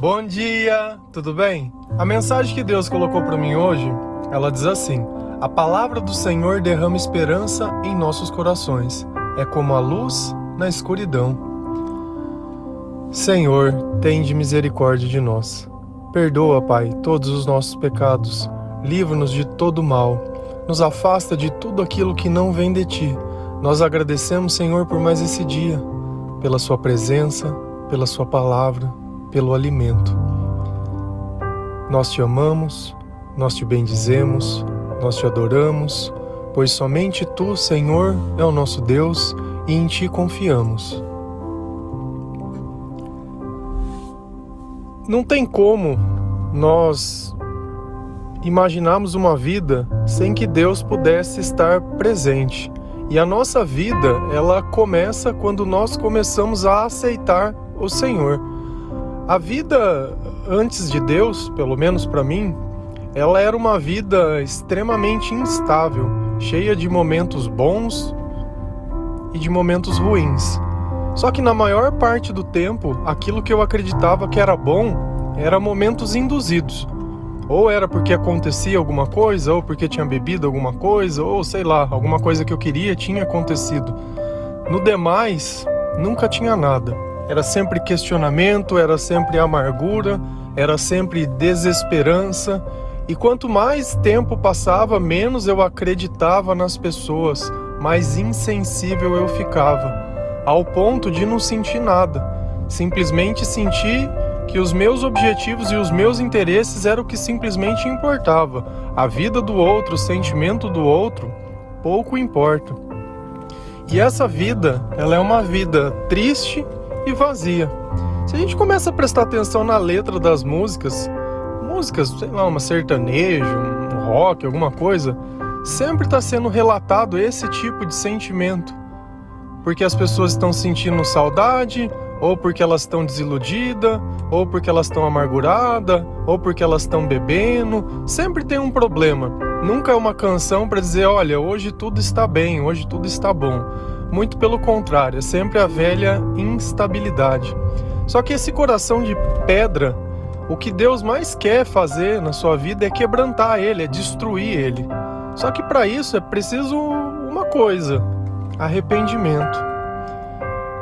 Bom dia, tudo bem? A mensagem que Deus colocou para mim hoje, ela diz assim: A palavra do Senhor derrama esperança em nossos corações. É como a luz na escuridão. Senhor, tende misericórdia de nós. Perdoa, Pai, todos os nossos pecados. Livra-nos de todo mal. Nos afasta de tudo aquilo que não vem de ti. Nós agradecemos, Senhor, por mais esse dia, pela Sua presença, pela Sua palavra pelo alimento. Nós te amamos, nós te bendizemos, nós te adoramos, pois somente tu, Senhor, é o nosso Deus e em ti confiamos. Não tem como nós imaginarmos uma vida sem que Deus pudesse estar presente. E a nossa vida, ela começa quando nós começamos a aceitar o Senhor. A vida antes de Deus, pelo menos para mim, ela era uma vida extremamente instável, cheia de momentos bons e de momentos ruins. Só que na maior parte do tempo, aquilo que eu acreditava que era bom era momentos induzidos. Ou era porque acontecia alguma coisa, ou porque tinha bebido alguma coisa, ou sei lá, alguma coisa que eu queria tinha acontecido. No demais, nunca tinha nada. Era sempre questionamento, era sempre amargura, era sempre desesperança. E quanto mais tempo passava, menos eu acreditava nas pessoas, mais insensível eu ficava, ao ponto de não sentir nada. Simplesmente sentir que os meus objetivos e os meus interesses eram o que simplesmente importava. A vida do outro, o sentimento do outro, pouco importa. E essa vida, ela é uma vida triste e vazia. Se a gente começa a prestar atenção na letra das músicas, músicas, sei lá, uma sertanejo, um rock, alguma coisa, sempre está sendo relatado esse tipo de sentimento. Porque as pessoas estão sentindo saudade, ou porque elas estão desiludidas, ou porque elas estão amarguradas, ou porque elas estão bebendo. Sempre tem um problema. Nunca é uma canção para dizer, olha, hoje tudo está bem, hoje tudo está bom. Muito pelo contrário, é sempre a velha instabilidade. Só que esse coração de pedra, o que Deus mais quer fazer na sua vida é quebrantar ele, é destruir ele. Só que para isso é preciso uma coisa: arrependimento.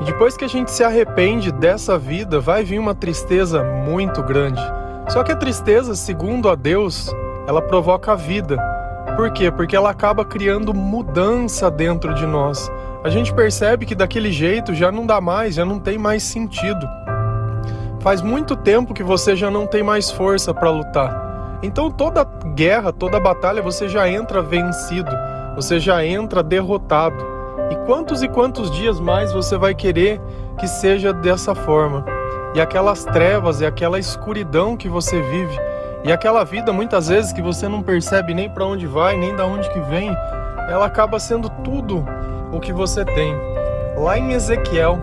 E depois que a gente se arrepende dessa vida, vai vir uma tristeza muito grande. Só que a tristeza, segundo a Deus, ela provoca a vida. Por quê? Porque ela acaba criando mudança dentro de nós a gente percebe que daquele jeito já não dá mais, já não tem mais sentido. Faz muito tempo que você já não tem mais força para lutar. Então toda guerra, toda batalha você já entra vencido, você já entra derrotado. E quantos e quantos dias mais você vai querer que seja dessa forma? E aquelas trevas e aquela escuridão que você vive, e aquela vida muitas vezes que você não percebe nem para onde vai, nem da onde que vem, ela acaba sendo tudo o que você tem. Lá em Ezequiel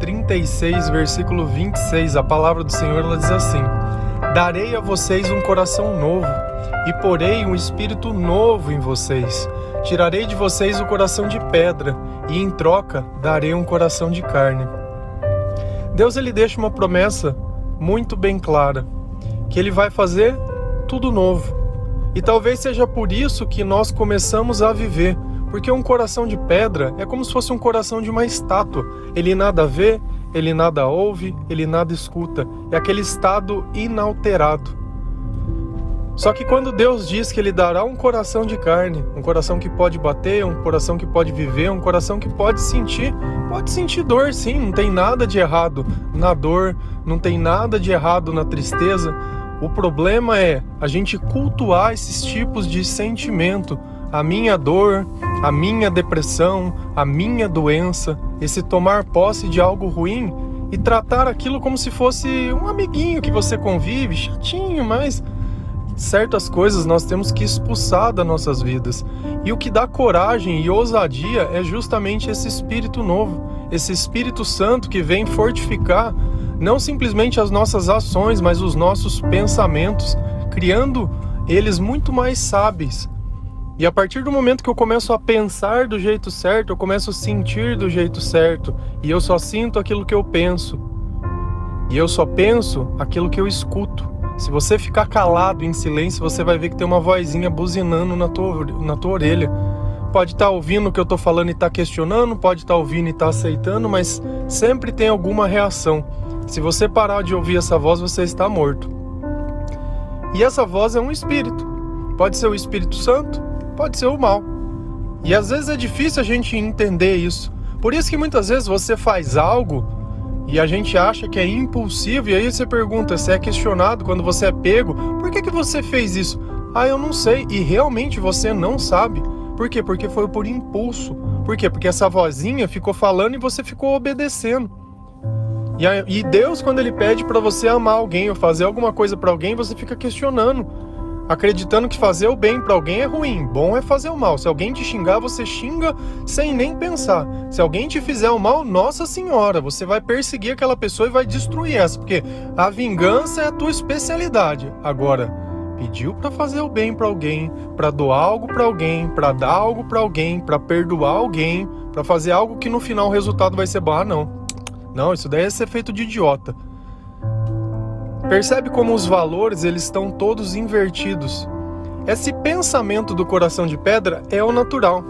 36, versículo 26, a palavra do Senhor ela diz assim: Darei a vocês um coração novo e porei um espírito novo em vocês. Tirarei de vocês o coração de pedra e em troca darei um coração de carne. Deus ele deixa uma promessa muito bem clara, que ele vai fazer tudo novo. E talvez seja por isso que nós começamos a viver porque um coração de pedra é como se fosse um coração de uma estátua. Ele nada vê, ele nada ouve, ele nada escuta. É aquele estado inalterado. Só que quando Deus diz que Ele dará um coração de carne, um coração que pode bater, um coração que pode viver, um coração que pode sentir, pode sentir dor sim, não tem nada de errado na dor, não tem nada de errado na tristeza. O problema é a gente cultuar esses tipos de sentimento, a minha dor, a minha depressão, a minha doença, esse tomar posse de algo ruim e tratar aquilo como se fosse um amiguinho que você convive, chatinho, mas certas coisas nós temos que expulsar das nossas vidas. E o que dá coragem e ousadia é justamente esse espírito novo, esse Espírito Santo que vem fortificar não simplesmente as nossas ações, mas os nossos pensamentos, criando eles muito mais sábeis e a partir do momento que eu começo a pensar do jeito certo, eu começo a sentir do jeito certo, e eu só sinto aquilo que eu penso. e eu só penso aquilo que eu escuto. Se você ficar calado em silêncio, você vai ver que tem uma vozinha buzinando na tua, na tua orelha. Pode estar tá ouvindo o que eu estou falando e estar tá questionando, pode estar tá ouvindo e estar tá aceitando, mas sempre tem alguma reação. Se você parar de ouvir essa voz, você está morto. E essa voz é um espírito. Pode ser o Espírito Santo, pode ser o mal. E às vezes é difícil a gente entender isso. Por isso que muitas vezes você faz algo e a gente acha que é impulsivo e aí você pergunta, você é questionado quando você é pego, por que, que você fez isso? Ah, eu não sei. E realmente você não sabe. Por quê? Porque foi por impulso. Por quê? Porque essa vozinha ficou falando e você ficou obedecendo. E, Deus, quando Ele pede para você amar alguém ou fazer alguma coisa para alguém, você fica questionando acreditando que fazer o bem para alguém é ruim, bom é fazer o mal. Se alguém te xingar, você xinga sem nem pensar. Se alguém te fizer o mal, nossa senhora, você vai perseguir aquela pessoa e vai destruir essa, porque a vingança é a tua especialidade. Agora, pediu para fazer o bem para alguém, para doar algo para alguém, para dar algo para alguém, para perdoar alguém, para fazer algo que no final o resultado vai ser bom, ah, não. Não, isso daí é ser feito de idiota. Percebe como os valores eles estão todos invertidos. Esse pensamento do coração de pedra é o natural.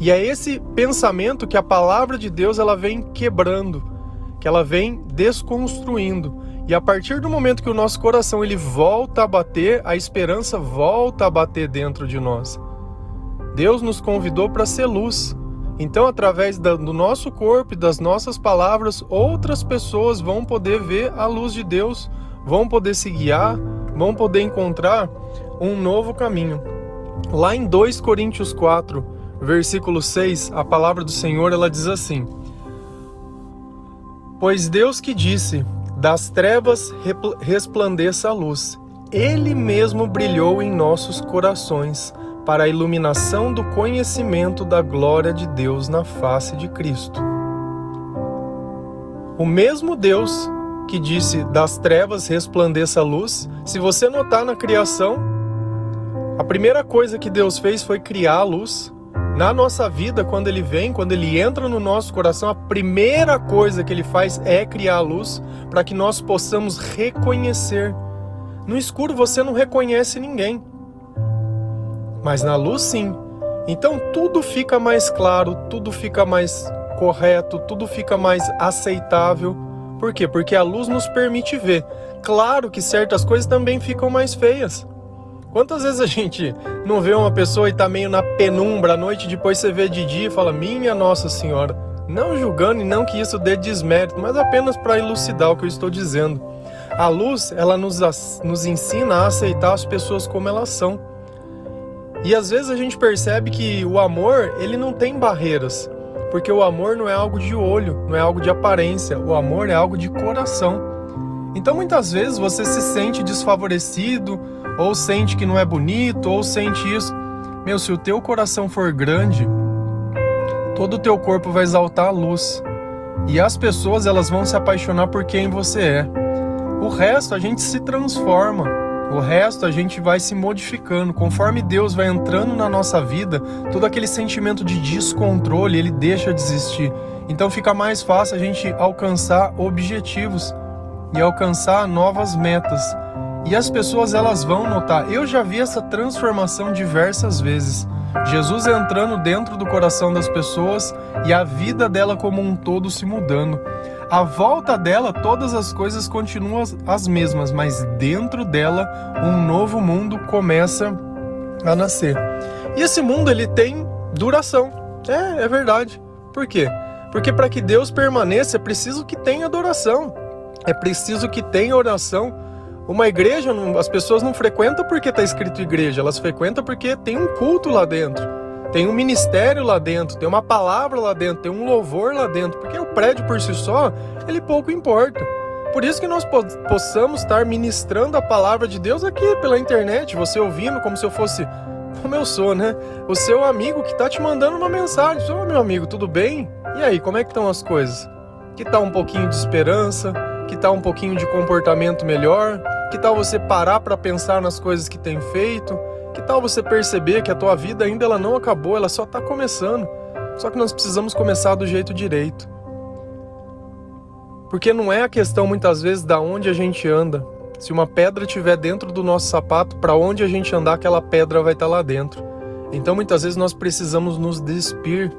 E é esse pensamento que a palavra de Deus ela vem quebrando, que ela vem desconstruindo. E a partir do momento que o nosso coração ele volta a bater, a esperança volta a bater dentro de nós. Deus nos convidou para ser luz. Então, através do nosso corpo e das nossas palavras, outras pessoas vão poder ver a luz de Deus, vão poder se guiar, vão poder encontrar um novo caminho. Lá em 2 Coríntios 4, versículo 6, a palavra do Senhor ela diz assim: Pois Deus que disse: Das trevas resplandeça a luz, ele mesmo brilhou em nossos corações para a iluminação do conhecimento da glória de Deus na face de Cristo. O mesmo Deus que disse das trevas resplandeça a luz, se você notar na criação, a primeira coisa que Deus fez foi criar a luz. Na nossa vida, quando ele vem, quando ele entra no nosso coração, a primeira coisa que ele faz é criar a luz para que nós possamos reconhecer. No escuro você não reconhece ninguém mas na luz sim. Então tudo fica mais claro, tudo fica mais correto, tudo fica mais aceitável. Por quê? Porque a luz nos permite ver. Claro que certas coisas também ficam mais feias. Quantas vezes a gente não vê uma pessoa e tá meio na penumbra à noite, depois você vê de dia e fala: Minha Nossa Senhora. Não julgando e não que isso dê desmérito, mas apenas para elucidar o que eu estou dizendo. A luz, ela nos, nos ensina a aceitar as pessoas como elas são. E às vezes a gente percebe que o amor, ele não tem barreiras, porque o amor não é algo de olho, não é algo de aparência, o amor é algo de coração. Então muitas vezes você se sente desfavorecido, ou sente que não é bonito, ou sente isso. Meu, se o teu coração for grande, todo o teu corpo vai exaltar a luz. E as pessoas elas vão se apaixonar por quem você é. O resto a gente se transforma. O resto a gente vai se modificando. Conforme Deus vai entrando na nossa vida, todo aquele sentimento de descontrole, ele deixa de existir. Então fica mais fácil a gente alcançar objetivos e alcançar novas metas. E as pessoas elas vão notar. Eu já vi essa transformação diversas vezes. Jesus entrando dentro do coração das pessoas e a vida dela como um todo se mudando. À volta dela, todas as coisas continuam as mesmas, mas dentro dela, um novo mundo começa a nascer. E esse mundo ele tem duração. É, é verdade. Por quê? Porque para que Deus permaneça é preciso que tenha adoração. É preciso que tenha oração. Uma igreja, as pessoas não frequentam porque está escrito igreja, elas frequentam porque tem um culto lá dentro. Tem um ministério lá dentro, tem uma palavra lá dentro, tem um louvor lá dentro, porque o prédio por si só, ele pouco importa. Por isso que nós possamos estar ministrando a palavra de Deus aqui pela internet, você ouvindo como se eu fosse, como eu sou, né? O seu amigo que está te mandando uma mensagem. Ô, meu amigo, tudo bem? E aí, como é que estão as coisas? Que tal um pouquinho de esperança? Que tal um pouquinho de comportamento melhor? Que tal você parar para pensar nas coisas que tem feito? Que tal você perceber que a tua vida ainda ela não acabou, ela só está começando. Só que nós precisamos começar do jeito direito. Porque não é a questão muitas vezes da onde a gente anda. Se uma pedra estiver dentro do nosso sapato, para onde a gente andar, aquela pedra vai estar tá lá dentro. Então muitas vezes nós precisamos nos despir,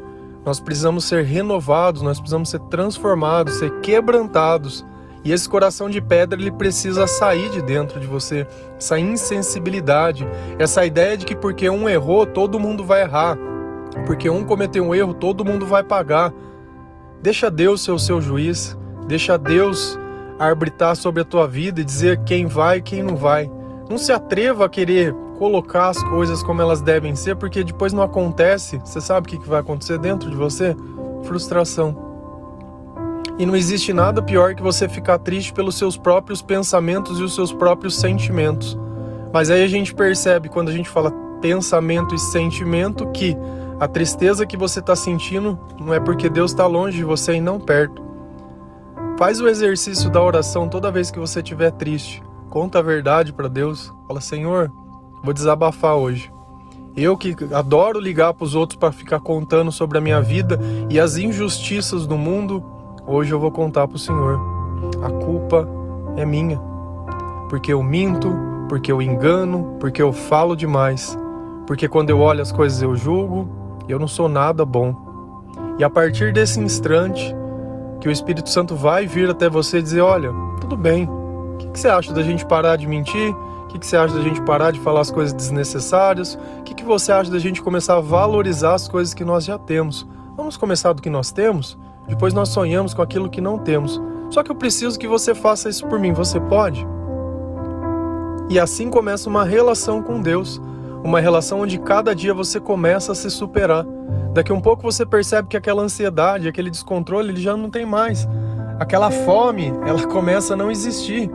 nós precisamos ser renovados, nós precisamos ser transformados, ser quebrantados. E esse coração de pedra ele precisa sair de dentro de você, essa insensibilidade, essa ideia de que porque um errou, todo mundo vai errar. Porque um cometeu um erro, todo mundo vai pagar. Deixa Deus ser o seu juiz, deixa Deus arbitrar sobre a tua vida e dizer quem vai e quem não vai. Não se atreva a querer colocar as coisas como elas devem ser, porque depois não acontece. Você sabe o que vai acontecer dentro de você? Frustração. E não existe nada pior que você ficar triste pelos seus próprios pensamentos e os seus próprios sentimentos. Mas aí a gente percebe, quando a gente fala pensamento e sentimento, que a tristeza que você está sentindo não é porque Deus está longe de você e não perto. Faz o exercício da oração toda vez que você estiver triste. Conta a verdade para Deus. Fala, Senhor, vou desabafar hoje. Eu que adoro ligar para os outros para ficar contando sobre a minha vida e as injustiças do mundo, hoje eu vou contar para o Senhor. A culpa é minha. Porque eu minto, porque eu engano, porque eu falo demais. Porque quando eu olho as coisas eu julgo, eu não sou nada bom. E a partir desse instante, que o Espírito Santo vai vir até você e dizer: Olha, tudo bem, o que, você acha da gente parar de mentir? O que, que você acha da gente parar de falar as coisas desnecessárias? O que, que você acha da gente começar a valorizar as coisas que nós já temos? Vamos começar do que nós temos? Depois nós sonhamos com aquilo que não temos. Só que eu preciso que você faça isso por mim. Você pode? E assim começa uma relação com Deus. Uma relação onde cada dia você começa a se superar. Daqui a um pouco você percebe que aquela ansiedade, aquele descontrole, ele já não tem mais. Aquela fome, ela começa a não existir.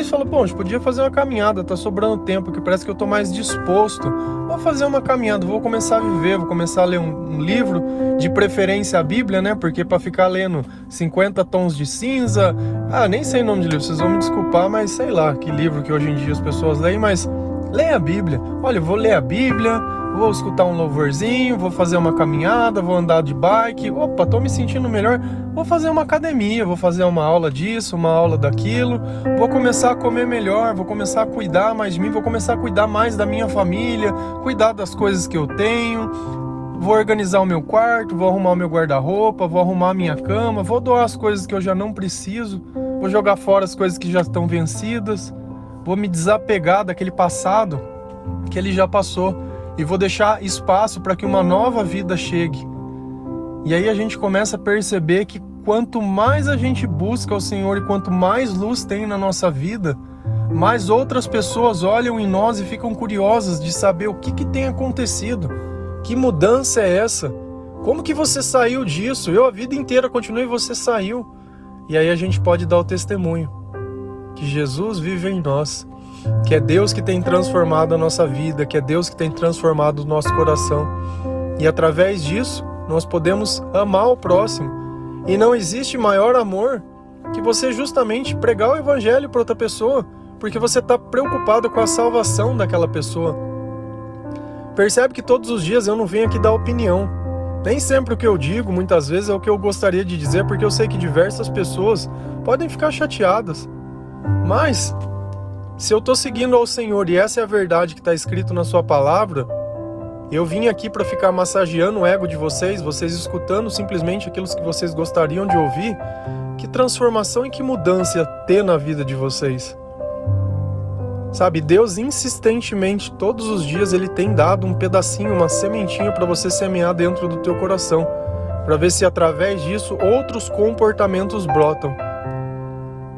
E fala, bom, a gente podia fazer uma caminhada, tá sobrando tempo, que parece que eu tô mais disposto. Vou fazer uma caminhada, vou começar a viver, vou começar a ler um, um livro, de preferência a Bíblia, né? Porque para ficar lendo 50 tons de cinza, ah, nem sei o nome de livro, vocês vão me desculpar, mas sei lá que livro que hoje em dia as pessoas leem, mas leia a Bíblia. Olha, eu vou ler a Bíblia, vou escutar um louvorzinho, vou fazer uma caminhada, vou andar de bike. Opa, tô me sentindo melhor. Vou fazer uma academia, vou fazer uma aula disso, uma aula daquilo. Vou começar a comer melhor, vou começar a cuidar mais de mim, vou começar a cuidar mais da minha família, cuidar das coisas que eu tenho. Vou organizar o meu quarto, vou arrumar o meu guarda-roupa, vou arrumar a minha cama, vou doar as coisas que eu já não preciso, vou jogar fora as coisas que já estão vencidas, vou me desapegar daquele passado que ele já passou e vou deixar espaço para que uma nova vida chegue. E aí a gente começa a perceber que quanto mais a gente busca o Senhor e quanto mais luz tem na nossa vida, mais outras pessoas olham em nós e ficam curiosas de saber o que, que tem acontecido. Que mudança é essa? Como que você saiu disso? Eu a vida inteira continuei você saiu. E aí a gente pode dar o testemunho que Jesus vive em nós que é Deus que tem transformado a nossa vida, que é Deus que tem transformado o nosso coração. E através disso, nós podemos amar o próximo. E não existe maior amor que você justamente pregar o evangelho para outra pessoa, porque você está preocupado com a salvação daquela pessoa. Percebe que todos os dias eu não venho aqui dar opinião. Nem sempre o que eu digo, muitas vezes, é o que eu gostaria de dizer, porque eu sei que diversas pessoas podem ficar chateadas. Mas se eu estou seguindo ao Senhor e essa é a verdade que está escrito na Sua palavra, eu vim aqui para ficar massageando o ego de vocês, vocês escutando simplesmente aquilo que vocês gostariam de ouvir. Que transformação e que mudança ter na vida de vocês. Sabe, Deus insistentemente, todos os dias, Ele tem dado um pedacinho, uma sementinha para você semear dentro do teu coração, para ver se através disso outros comportamentos brotam.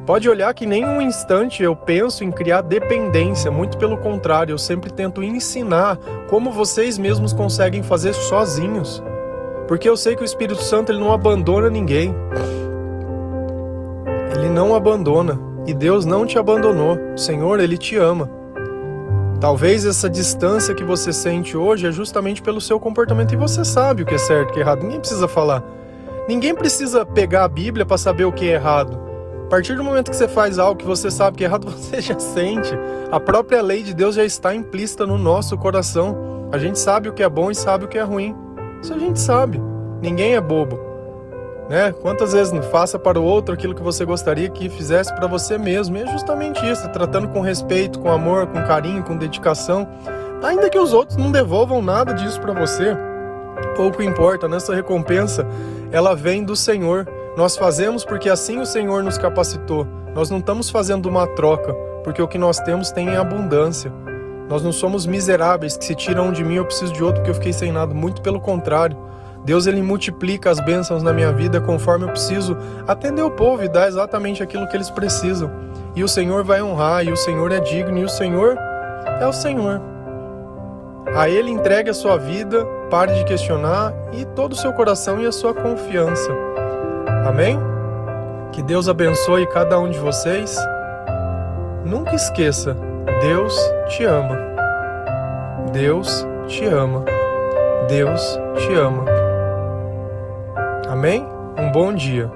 Pode olhar que nem um instante eu penso em criar dependência, muito pelo contrário, eu sempre tento ensinar como vocês mesmos conseguem fazer sozinhos. Porque eu sei que o Espírito Santo ele não abandona ninguém. Ele não abandona e Deus não te abandonou. O Senhor, ele te ama. Talvez essa distância que você sente hoje é justamente pelo seu comportamento e você sabe o que é certo e o que é errado. Ninguém precisa falar. Ninguém precisa pegar a Bíblia para saber o que é errado. A partir do momento que você faz algo que você sabe que é errado, você já sente. A própria lei de Deus já está implícita no nosso coração. A gente sabe o que é bom e sabe o que é ruim. Isso a gente sabe. Ninguém é bobo. né? Quantas vezes não faça para o outro aquilo que você gostaria que fizesse para você mesmo? E é justamente isso, tratando com respeito, com amor, com carinho, com dedicação, ainda que os outros não devolvam nada disso para você. Pouco importa, nessa recompensa, ela vem do Senhor. Nós fazemos porque assim o Senhor nos capacitou. Nós não estamos fazendo uma troca, porque o que nós temos tem em abundância. Nós não somos miseráveis que se tiram de mim eu preciso de outro porque eu fiquei sem nada, muito pelo contrário. Deus ele multiplica as bênçãos na minha vida conforme eu preciso atender o povo e dar exatamente aquilo que eles precisam. E o Senhor vai honrar, e o Senhor é digno, e o Senhor é o Senhor. A Ele entregue a sua vida, pare de questionar e todo o seu coração e a sua confiança. Amém? Que Deus abençoe cada um de vocês. Nunca esqueça, Deus te ama. Deus te ama. Deus te ama. Amém? Um bom dia.